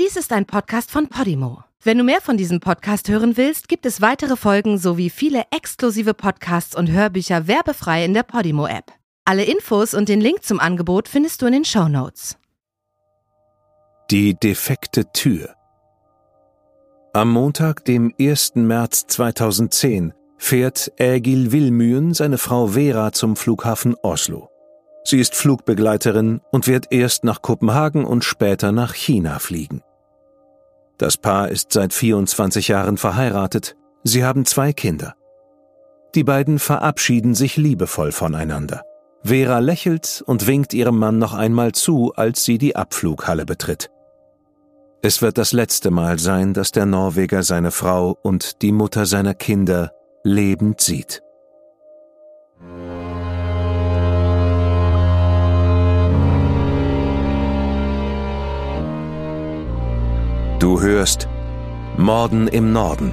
Dies ist ein Podcast von Podimo. Wenn du mehr von diesem Podcast hören willst, gibt es weitere Folgen sowie viele exklusive Podcasts und Hörbücher werbefrei in der Podimo-App. Alle Infos und den Link zum Angebot findest du in den Show Notes. Die defekte Tür. Am Montag, dem 1. März 2010, fährt Ägil Wilmyen seine Frau Vera zum Flughafen Oslo. Sie ist Flugbegleiterin und wird erst nach Kopenhagen und später nach China fliegen. Das Paar ist seit 24 Jahren verheiratet, sie haben zwei Kinder. Die beiden verabschieden sich liebevoll voneinander. Vera lächelt und winkt ihrem Mann noch einmal zu, als sie die Abflughalle betritt. Es wird das letzte Mal sein, dass der Norweger seine Frau und die Mutter seiner Kinder lebend sieht. Du hörst Morden im Norden.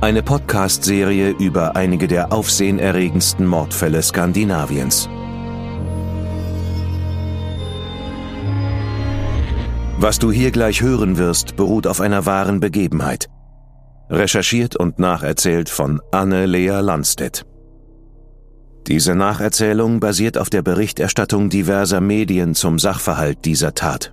Eine Podcast-Serie über einige der aufsehenerregendsten Mordfälle Skandinaviens. Was du hier gleich hören wirst, beruht auf einer wahren Begebenheit. Recherchiert und nacherzählt von Anne-Lea Landstedt. Diese Nacherzählung basiert auf der Berichterstattung diverser Medien zum Sachverhalt dieser Tat.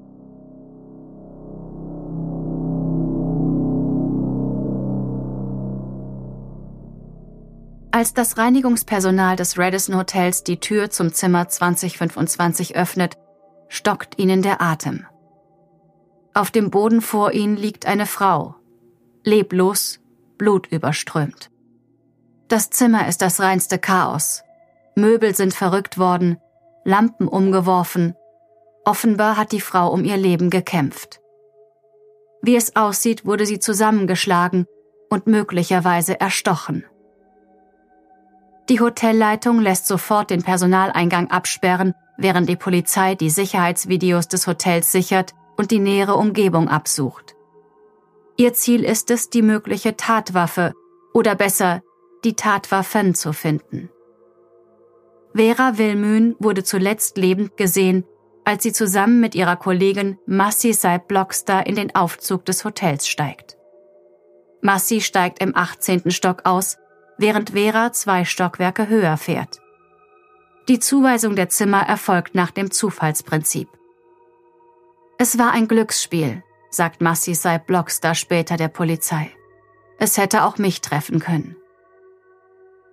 Als das Reinigungspersonal des Radisson Hotels die Tür zum Zimmer 2025 öffnet, stockt ihnen der Atem. Auf dem Boden vor ihnen liegt eine Frau, leblos, blutüberströmt. Das Zimmer ist das reinste Chaos. Möbel sind verrückt worden, Lampen umgeworfen. Offenbar hat die Frau um ihr Leben gekämpft. Wie es aussieht, wurde sie zusammengeschlagen und möglicherweise erstochen. Die Hotelleitung lässt sofort den Personaleingang absperren, während die Polizei die Sicherheitsvideos des Hotels sichert und die nähere Umgebung absucht. Ihr Ziel ist es, die mögliche Tatwaffe oder besser die Tatwaffen zu finden. Vera Wilmün wurde zuletzt lebend gesehen, als sie zusammen mit ihrer Kollegin Massi Seib Blockstar in den Aufzug des Hotels steigt. Massi steigt im 18. Stock aus während Vera zwei Stockwerke höher fährt. Die Zuweisung der Zimmer erfolgt nach dem Zufallsprinzip. Es war ein Glücksspiel, sagt Massi Seib Blockstar später der Polizei. Es hätte auch mich treffen können.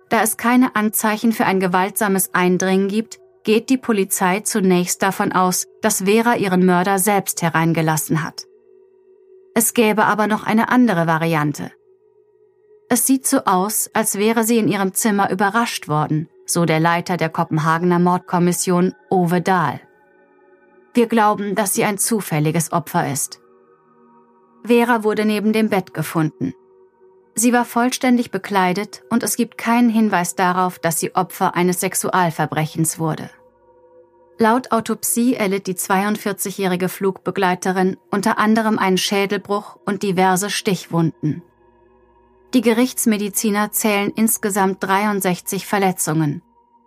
Da es keine Anzeichen für ein gewaltsames Eindringen gibt, geht die Polizei zunächst davon aus, dass Vera ihren Mörder selbst hereingelassen hat. Es gäbe aber noch eine andere Variante. Es sieht so aus, als wäre sie in ihrem Zimmer überrascht worden, so der Leiter der Kopenhagener Mordkommission, Ove Dahl. Wir glauben, dass sie ein zufälliges Opfer ist. Vera wurde neben dem Bett gefunden. Sie war vollständig bekleidet und es gibt keinen Hinweis darauf, dass sie Opfer eines Sexualverbrechens wurde. Laut Autopsie erlitt die 42-jährige Flugbegleiterin unter anderem einen Schädelbruch und diverse Stichwunden. Die Gerichtsmediziner zählen insgesamt 63 Verletzungen,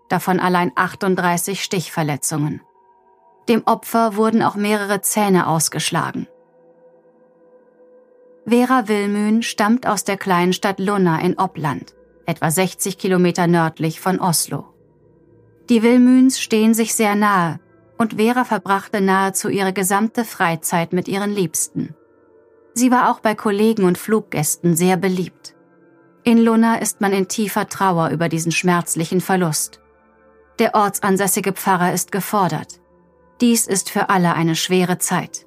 davon allein 38 Stichverletzungen. Dem Opfer wurden auch mehrere Zähne ausgeschlagen. Vera Wilmün stammt aus der kleinen Stadt Lunna in Oppland, etwa 60 Kilometer nördlich von Oslo. Die Wilmüns stehen sich sehr nahe und Vera verbrachte nahezu ihre gesamte Freizeit mit ihren Liebsten. Sie war auch bei Kollegen und Fluggästen sehr beliebt. In Lunna ist man in tiefer Trauer über diesen schmerzlichen Verlust. Der ortsansässige Pfarrer ist gefordert. Dies ist für alle eine schwere Zeit.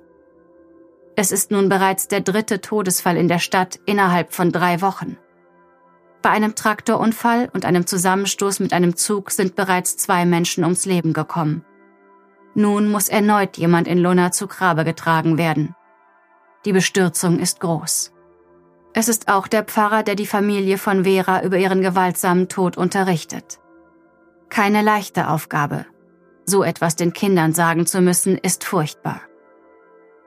Es ist nun bereits der dritte Todesfall in der Stadt innerhalb von drei Wochen. Bei einem Traktorunfall und einem Zusammenstoß mit einem Zug sind bereits zwei Menschen ums Leben gekommen. Nun muss erneut jemand in Luna zu Grabe getragen werden. Die Bestürzung ist groß. Es ist auch der Pfarrer, der die Familie von Vera über ihren gewaltsamen Tod unterrichtet. Keine leichte Aufgabe. So etwas den Kindern sagen zu müssen, ist furchtbar.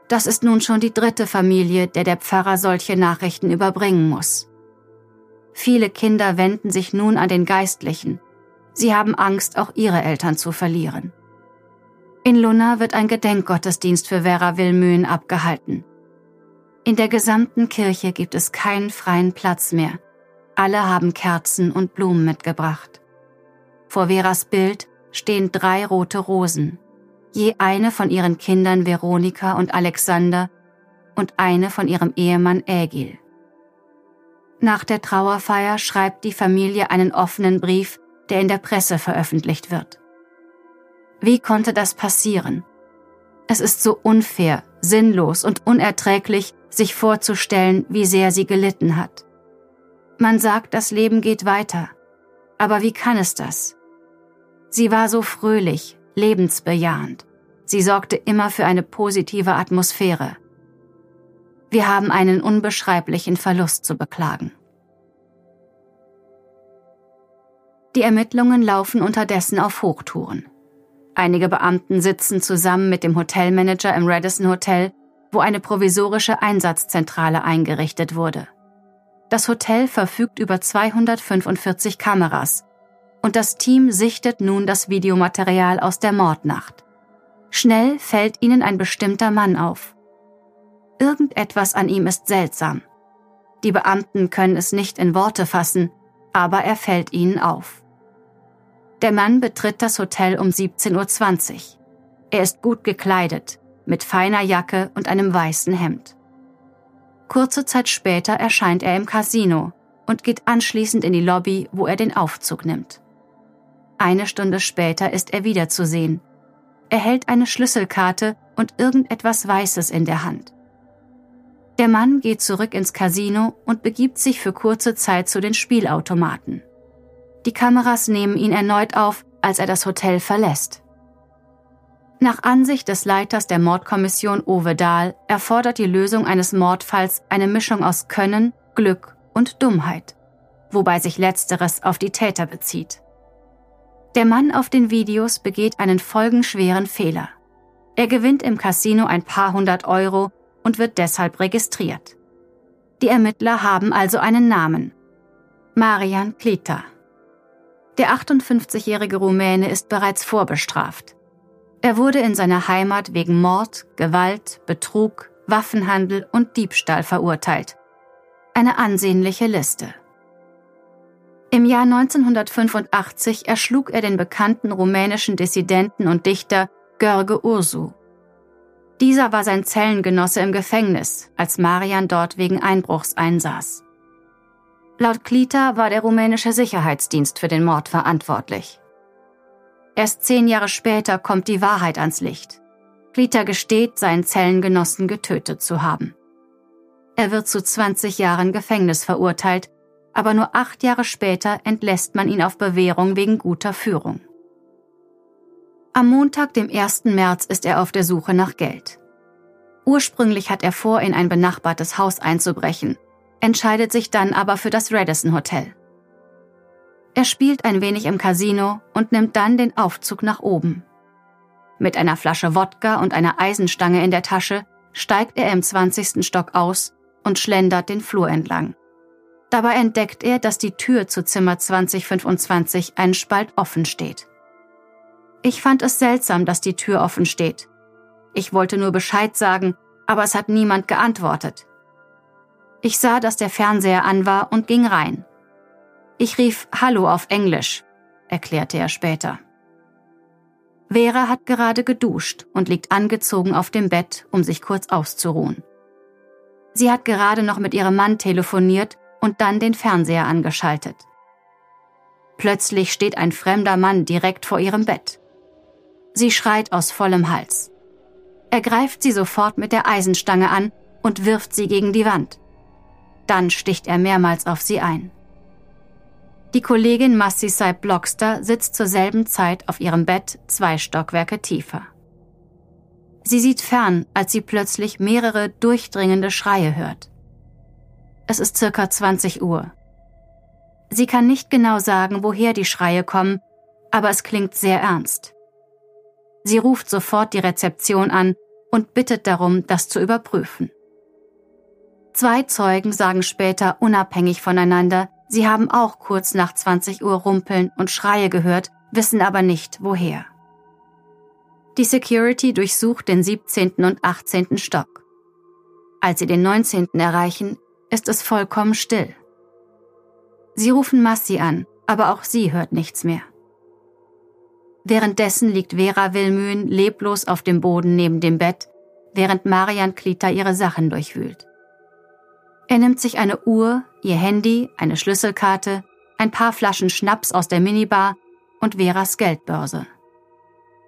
Das ist nun schon die dritte Familie, der der Pfarrer solche Nachrichten überbringen muss. Viele Kinder wenden sich nun an den Geistlichen. Sie haben Angst, auch ihre Eltern zu verlieren. In Luna wird ein Gedenkgottesdienst für Vera Wilmühen abgehalten. In der gesamten Kirche gibt es keinen freien Platz mehr. Alle haben Kerzen und Blumen mitgebracht. Vor Veras Bild stehen drei rote Rosen, je eine von ihren Kindern Veronika und Alexander und eine von ihrem Ehemann Ägil. Nach der Trauerfeier schreibt die Familie einen offenen Brief, der in der Presse veröffentlicht wird. Wie konnte das passieren? Es ist so unfair, sinnlos und unerträglich, sich vorzustellen, wie sehr sie gelitten hat. Man sagt, das Leben geht weiter. Aber wie kann es das? Sie war so fröhlich, lebensbejahend. Sie sorgte immer für eine positive Atmosphäre. Wir haben einen unbeschreiblichen Verlust zu beklagen. Die Ermittlungen laufen unterdessen auf Hochtouren. Einige Beamten sitzen zusammen mit dem Hotelmanager im Radisson Hotel, wo eine provisorische Einsatzzentrale eingerichtet wurde. Das Hotel verfügt über 245 Kameras und das Team sichtet nun das Videomaterial aus der Mordnacht. Schnell fällt ihnen ein bestimmter Mann auf. Irgendetwas an ihm ist seltsam. Die Beamten können es nicht in Worte fassen, aber er fällt ihnen auf. Der Mann betritt das Hotel um 17.20 Uhr. Er ist gut gekleidet, mit feiner Jacke und einem weißen Hemd. Kurze Zeit später erscheint er im Casino und geht anschließend in die Lobby, wo er den Aufzug nimmt. Eine Stunde später ist er wieder zu sehen. Er hält eine Schlüsselkarte und irgendetwas Weißes in der Hand. Der Mann geht zurück ins Casino und begibt sich für kurze Zeit zu den Spielautomaten. Die Kameras nehmen ihn erneut auf, als er das Hotel verlässt. Nach Ansicht des Leiters der Mordkommission Uwe Dahl erfordert die Lösung eines Mordfalls eine Mischung aus Können, Glück und Dummheit, wobei sich letzteres auf die Täter bezieht. Der Mann auf den Videos begeht einen folgenschweren Fehler. Er gewinnt im Casino ein paar hundert Euro und wird deshalb registriert. Die Ermittler haben also einen Namen. Marian Klita. Der 58-jährige Rumäne ist bereits vorbestraft. Er wurde in seiner Heimat wegen Mord, Gewalt, Betrug, Waffenhandel und Diebstahl verurteilt. Eine ansehnliche Liste. Im Jahr 1985 erschlug er den bekannten rumänischen Dissidenten und Dichter Görge Ursu. Dieser war sein Zellengenosse im Gefängnis, als Marian dort wegen Einbruchs einsaß. Laut Klita war der rumänische Sicherheitsdienst für den Mord verantwortlich. Erst zehn Jahre später kommt die Wahrheit ans Licht. Klita gesteht, seinen Zellengenossen getötet zu haben. Er wird zu 20 Jahren Gefängnis verurteilt, aber nur acht Jahre später entlässt man ihn auf Bewährung wegen guter Führung. Am Montag, dem 1. März, ist er auf der Suche nach Geld. Ursprünglich hat er vor, in ein benachbartes Haus einzubrechen, entscheidet sich dann aber für das Radisson Hotel. Er spielt ein wenig im Casino und nimmt dann den Aufzug nach oben. Mit einer Flasche Wodka und einer Eisenstange in der Tasche steigt er im 20. Stock aus und schlendert den Flur entlang. Dabei entdeckt er, dass die Tür zu Zimmer 2025 einen Spalt offen steht. Ich fand es seltsam, dass die Tür offen steht. Ich wollte nur Bescheid sagen, aber es hat niemand geantwortet. Ich sah, dass der Fernseher an war und ging rein. Ich rief Hallo auf Englisch, erklärte er später. Vera hat gerade geduscht und liegt angezogen auf dem Bett, um sich kurz auszuruhen. Sie hat gerade noch mit ihrem Mann telefoniert und dann den Fernseher angeschaltet. Plötzlich steht ein fremder Mann direkt vor ihrem Bett. Sie schreit aus vollem Hals. Er greift sie sofort mit der Eisenstange an und wirft sie gegen die Wand. Dann sticht er mehrmals auf sie ein. Die Kollegin Massi Saib Blockster sitzt zur selben Zeit auf ihrem Bett zwei Stockwerke tiefer. Sie sieht fern, als sie plötzlich mehrere durchdringende Schreie hört. Es ist circa 20 Uhr. Sie kann nicht genau sagen, woher die Schreie kommen, aber es klingt sehr ernst. Sie ruft sofort die Rezeption an und bittet darum, das zu überprüfen. Zwei Zeugen sagen später unabhängig voneinander, sie haben auch kurz nach 20 Uhr Rumpeln und Schreie gehört, wissen aber nicht woher. Die Security durchsucht den 17. und 18. Stock. Als sie den 19. erreichen, ist es vollkommen still. Sie rufen Massi an, aber auch sie hört nichts mehr. Währenddessen liegt Vera Wilmühen leblos auf dem Boden neben dem Bett, während Marian Klita ihre Sachen durchwühlt. Er nimmt sich eine Uhr, ihr Handy, eine Schlüsselkarte, ein paar Flaschen Schnaps aus der Minibar und Veras Geldbörse.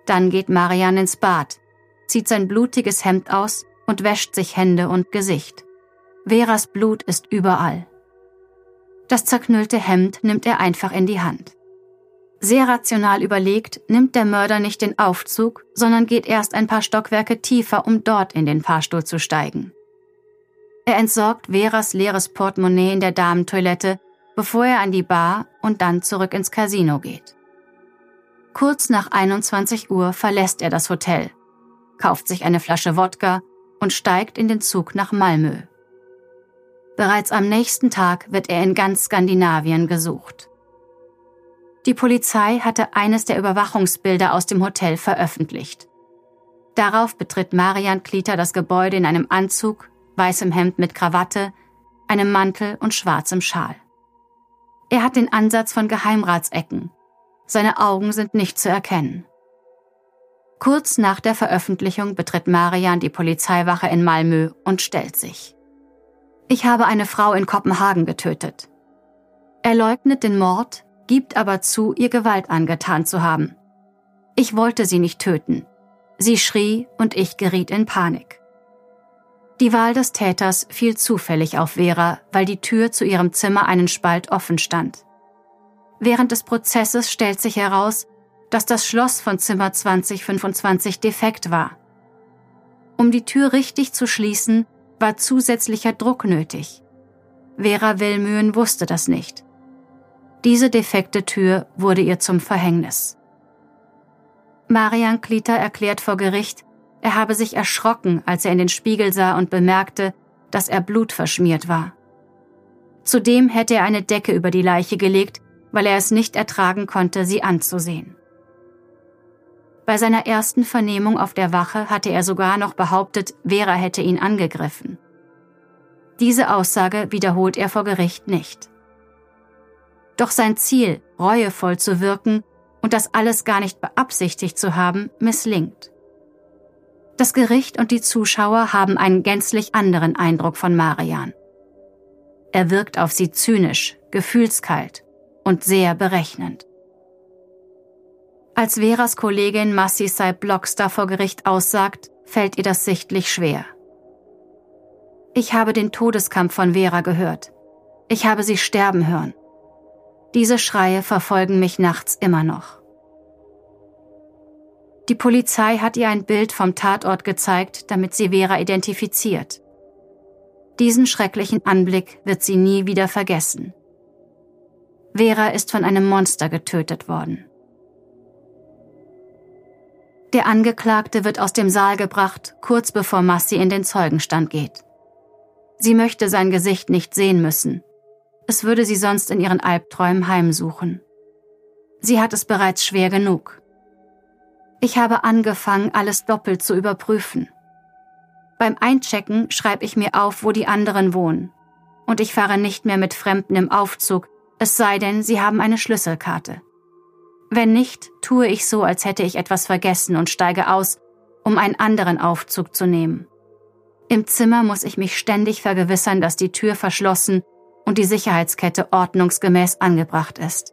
Dann geht Marian ins Bad, zieht sein blutiges Hemd aus und wäscht sich Hände und Gesicht. Veras Blut ist überall. Das zerknüllte Hemd nimmt er einfach in die Hand. Sehr rational überlegt, nimmt der Mörder nicht den Aufzug, sondern geht erst ein paar Stockwerke tiefer, um dort in den Fahrstuhl zu steigen. Er entsorgt Veras leeres Portemonnaie in der Damentoilette, bevor er an die Bar und dann zurück ins Casino geht. Kurz nach 21 Uhr verlässt er das Hotel, kauft sich eine Flasche Wodka und steigt in den Zug nach Malmö. Bereits am nächsten Tag wird er in ganz Skandinavien gesucht. Die Polizei hatte eines der Überwachungsbilder aus dem Hotel veröffentlicht. Darauf betritt Marian Klieter das Gebäude in einem Anzug, weißem Hemd mit Krawatte, einem Mantel und schwarzem Schal. Er hat den Ansatz von Geheimratsecken. Seine Augen sind nicht zu erkennen. Kurz nach der Veröffentlichung betritt Marian die Polizeiwache in Malmö und stellt sich. Ich habe eine Frau in Kopenhagen getötet. Er leugnet den Mord, gibt aber zu, ihr Gewalt angetan zu haben. Ich wollte sie nicht töten. Sie schrie und ich geriet in Panik. Die Wahl des Täters fiel zufällig auf Vera, weil die Tür zu ihrem Zimmer einen Spalt offen stand. Während des Prozesses stellt sich heraus, dass das Schloss von Zimmer 2025 defekt war. Um die Tür richtig zu schließen, war zusätzlicher Druck nötig. Vera Willmühen wusste das nicht. Diese defekte Tür wurde ihr zum Verhängnis. Marian Klita erklärt vor Gericht, er habe sich erschrocken, als er in den Spiegel sah und bemerkte, dass er blutverschmiert war. Zudem hätte er eine Decke über die Leiche gelegt, weil er es nicht ertragen konnte, sie anzusehen. Bei seiner ersten Vernehmung auf der Wache hatte er sogar noch behauptet, Vera hätte ihn angegriffen. Diese Aussage wiederholt er vor Gericht nicht. Doch sein Ziel, reuevoll zu wirken und das alles gar nicht beabsichtigt zu haben, misslingt. Das Gericht und die Zuschauer haben einen gänzlich anderen Eindruck von Marian. Er wirkt auf sie zynisch, gefühlskalt und sehr berechnend. Als Veras Kollegin Massi Sai Blockstar vor Gericht aussagt, fällt ihr das sichtlich schwer. Ich habe den Todeskampf von Vera gehört. Ich habe sie sterben hören. Diese Schreie verfolgen mich nachts immer noch. Die Polizei hat ihr ein Bild vom Tatort gezeigt, damit sie Vera identifiziert. Diesen schrecklichen Anblick wird sie nie wieder vergessen. Vera ist von einem Monster getötet worden. Der Angeklagte wird aus dem Saal gebracht, kurz bevor Massi in den Zeugenstand geht. Sie möchte sein Gesicht nicht sehen müssen. Es würde sie sonst in ihren Albträumen heimsuchen. Sie hat es bereits schwer genug. Ich habe angefangen, alles doppelt zu überprüfen. Beim Einchecken schreibe ich mir auf, wo die anderen wohnen. Und ich fahre nicht mehr mit Fremden im Aufzug, es sei denn, sie haben eine Schlüsselkarte. Wenn nicht, tue ich so, als hätte ich etwas vergessen und steige aus, um einen anderen Aufzug zu nehmen. Im Zimmer muss ich mich ständig vergewissern, dass die Tür verschlossen und die Sicherheitskette ordnungsgemäß angebracht ist.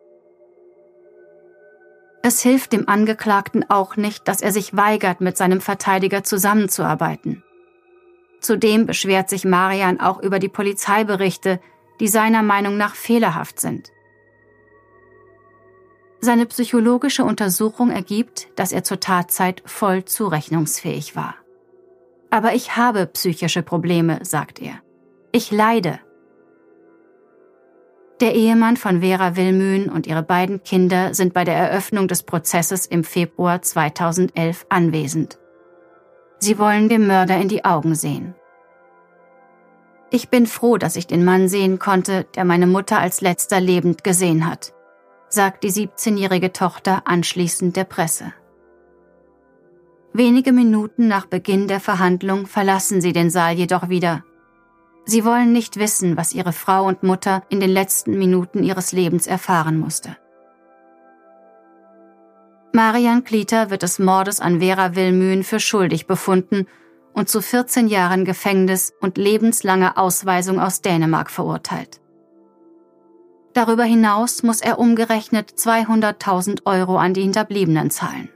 Es hilft dem Angeklagten auch nicht, dass er sich weigert, mit seinem Verteidiger zusammenzuarbeiten. Zudem beschwert sich Marian auch über die Polizeiberichte, die seiner Meinung nach fehlerhaft sind. Seine psychologische Untersuchung ergibt, dass er zur Tatzeit voll zurechnungsfähig war. Aber ich habe psychische Probleme, sagt er. Ich leide. Der Ehemann von Vera Wilmühn und ihre beiden Kinder sind bei der Eröffnung des Prozesses im Februar 2011 anwesend. Sie wollen dem Mörder in die Augen sehen. Ich bin froh, dass ich den Mann sehen konnte, der meine Mutter als letzter lebend gesehen hat, sagt die 17-jährige Tochter anschließend der Presse. Wenige Minuten nach Beginn der Verhandlung verlassen sie den Saal jedoch wieder Sie wollen nicht wissen, was ihre Frau und Mutter in den letzten Minuten ihres Lebens erfahren musste. Marian Klieter wird des Mordes an Vera Wilmühen für schuldig befunden und zu 14 Jahren Gefängnis und lebenslanger Ausweisung aus Dänemark verurteilt. Darüber hinaus muss er umgerechnet 200.000 Euro an die Hinterbliebenen zahlen.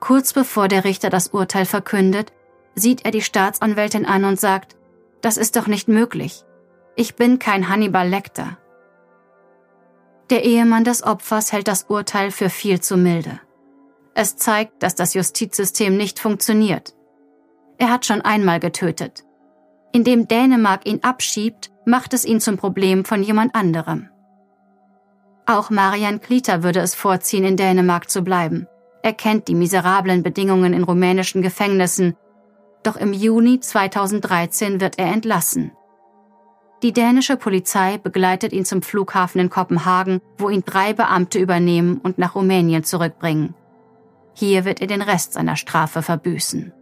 Kurz bevor der Richter das Urteil verkündet, sieht er die Staatsanwältin an und sagt, das ist doch nicht möglich. Ich bin kein Hannibal Lecter. Der Ehemann des Opfers hält das Urteil für viel zu milde. Es zeigt, dass das Justizsystem nicht funktioniert. Er hat schon einmal getötet. Indem Dänemark ihn abschiebt, macht es ihn zum Problem von jemand anderem. Auch Marian Kliter würde es vorziehen, in Dänemark zu bleiben. Er kennt die miserablen Bedingungen in rumänischen Gefängnissen doch im Juni 2013 wird er entlassen. Die dänische Polizei begleitet ihn zum Flughafen in Kopenhagen, wo ihn drei Beamte übernehmen und nach Rumänien zurückbringen. Hier wird er den Rest seiner Strafe verbüßen.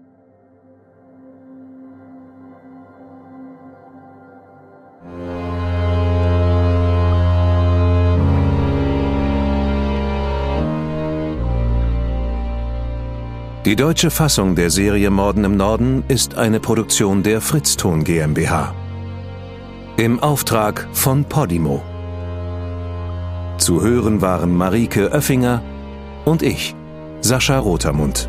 Die deutsche Fassung der Serie Morden im Norden ist eine Produktion der Fritzton GmbH. Im Auftrag von Podimo. Zu hören waren Marike Oeffinger und ich, Sascha Rotermund.